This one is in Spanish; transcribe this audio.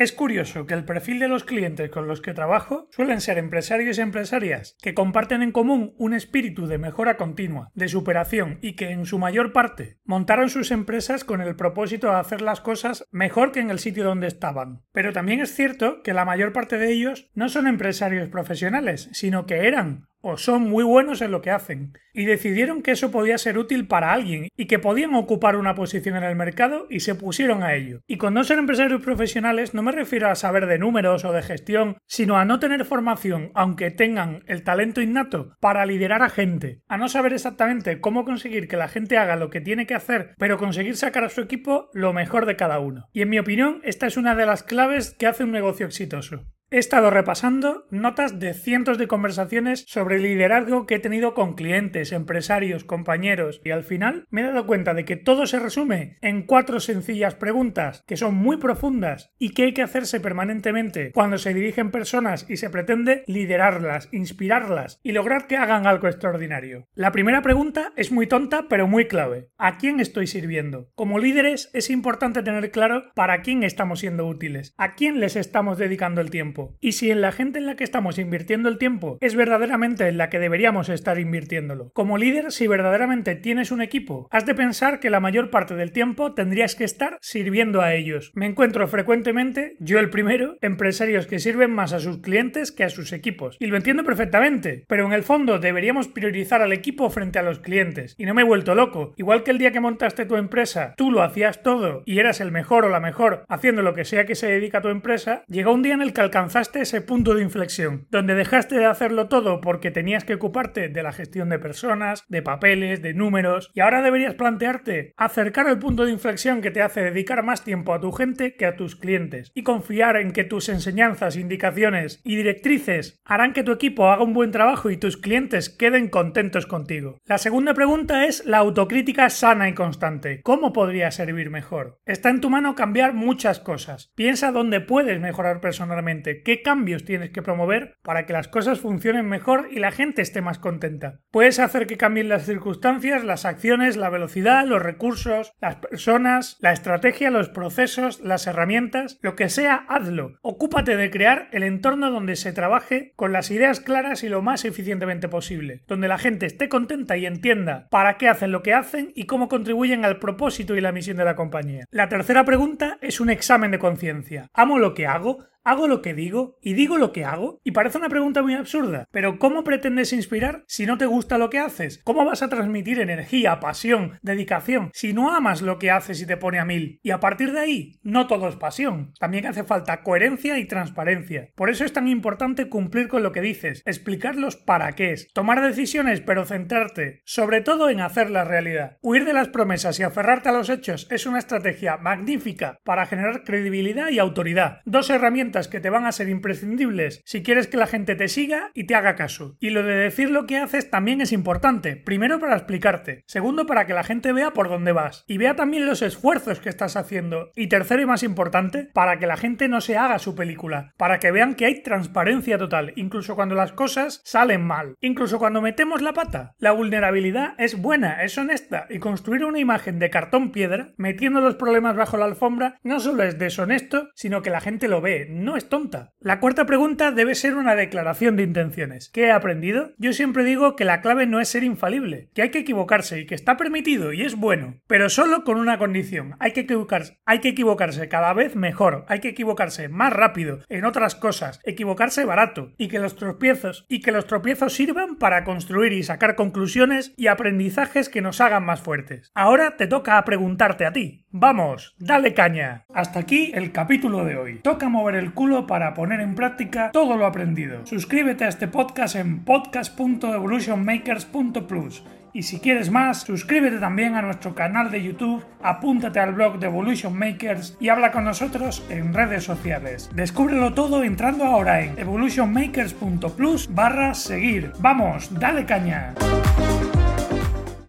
Es curioso que el perfil de los clientes con los que trabajo suelen ser empresarios y empresarias que comparten en común un espíritu de mejora continua, de superación y que en su mayor parte montaron sus empresas con el propósito de hacer las cosas mejor que en el sitio donde estaban. Pero también es cierto que la mayor parte de ellos no son empresarios profesionales, sino que eran o son muy buenos en lo que hacen, y decidieron que eso podía ser útil para alguien y que podían ocupar una posición en el mercado y se pusieron a ello. Y con no ser empresarios profesionales no me refiero a saber de números o de gestión, sino a no tener formación, aunque tengan el talento innato, para liderar a gente, a no saber exactamente cómo conseguir que la gente haga lo que tiene que hacer, pero conseguir sacar a su equipo lo mejor de cada uno. Y en mi opinión, esta es una de las claves que hace un negocio exitoso. He estado repasando notas de cientos de conversaciones sobre liderazgo que he tenido con clientes, empresarios, compañeros y al final me he dado cuenta de que todo se resume en cuatro sencillas preguntas que son muy profundas y que hay que hacerse permanentemente cuando se dirigen personas y se pretende liderarlas, inspirarlas y lograr que hagan algo extraordinario. La primera pregunta es muy tonta pero muy clave. ¿A quién estoy sirviendo? Como líderes es importante tener claro para quién estamos siendo útiles, a quién les estamos dedicando el tiempo y si en la gente en la que estamos invirtiendo el tiempo es verdaderamente en la que deberíamos estar invirtiéndolo. Como líder, si verdaderamente tienes un equipo, has de pensar que la mayor parte del tiempo tendrías que estar sirviendo a ellos. Me encuentro frecuentemente, yo el primero, empresarios que sirven más a sus clientes que a sus equipos. Y lo entiendo perfectamente, pero en el fondo deberíamos priorizar al equipo frente a los clientes. Y no me he vuelto loco. Igual que el día que montaste tu empresa, tú lo hacías todo y eras el mejor o la mejor haciendo lo que sea que se dedica a tu empresa, llegó un día en el que alcanzaste alcanzaste ese punto de inflexión, donde dejaste de hacerlo todo porque tenías que ocuparte de la gestión de personas, de papeles, de números, y ahora deberías plantearte acercar el punto de inflexión que te hace dedicar más tiempo a tu gente que a tus clientes, y confiar en que tus enseñanzas, indicaciones y directrices harán que tu equipo haga un buen trabajo y tus clientes queden contentos contigo. La segunda pregunta es la autocrítica sana y constante. ¿Cómo podría servir mejor? Está en tu mano cambiar muchas cosas. Piensa dónde puedes mejorar personalmente, qué cambios tienes que promover para que las cosas funcionen mejor y la gente esté más contenta. Puedes hacer que cambien las circunstancias, las acciones, la velocidad, los recursos, las personas, la estrategia, los procesos, las herramientas, lo que sea, hazlo. Ocúpate de crear el entorno donde se trabaje con las ideas claras y lo más eficientemente posible, donde la gente esté contenta y entienda para qué hacen lo que hacen y cómo contribuyen al propósito y la misión de la compañía. La tercera pregunta es un examen de conciencia. ¿Amo lo que hago? ¿Hago lo que digo? ¿Y digo lo que hago? Y parece una pregunta muy absurda, pero ¿cómo pretendes inspirar si no te gusta lo que haces? ¿Cómo vas a transmitir energía, pasión, dedicación si no amas lo que haces y te pone a mil? Y a partir de ahí, no todo es pasión. También hace falta coherencia y transparencia. Por eso es tan importante cumplir con lo que dices, explicar los para qué es, tomar decisiones pero centrarte, sobre todo en hacer la realidad. Huir de las promesas y aferrarte a los hechos es una estrategia magnífica para generar credibilidad y autoridad. Dos herramientas que te van a ser imprescindibles si quieres que la gente te siga y te haga caso. Y lo de decir lo que haces también es importante. Primero para explicarte. Segundo para que la gente vea por dónde vas. Y vea también los esfuerzos que estás haciendo. Y tercero y más importante, para que la gente no se haga su película. Para que vean que hay transparencia total. Incluso cuando las cosas salen mal. Incluso cuando metemos la pata. La vulnerabilidad es buena, es honesta. Y construir una imagen de cartón piedra, metiendo los problemas bajo la alfombra, no solo es deshonesto, sino que la gente lo ve no es tonta. La cuarta pregunta debe ser una declaración de intenciones. ¿Qué he aprendido? Yo siempre digo que la clave no es ser infalible, que hay que equivocarse y que está permitido y es bueno, pero solo con una condición. Hay que equivocarse, hay que equivocarse cada vez mejor, hay que equivocarse más rápido en otras cosas, equivocarse barato y que los tropiezos y que los tropiezos sirvan para construir y sacar conclusiones y aprendizajes que nos hagan más fuertes. Ahora te toca preguntarte a ti. Vamos, dale caña. Hasta aquí el capítulo de hoy. Toca mover culo para poner en práctica todo lo aprendido. Suscríbete a este podcast en podcast.evolutionmakers.plus. Y si quieres más, suscríbete también a nuestro canal de YouTube, apúntate al blog de Evolution Makers y habla con nosotros en redes sociales. Descúbrelo todo entrando ahora en evolutionmakers.plus barra seguir. Vamos, dale caña.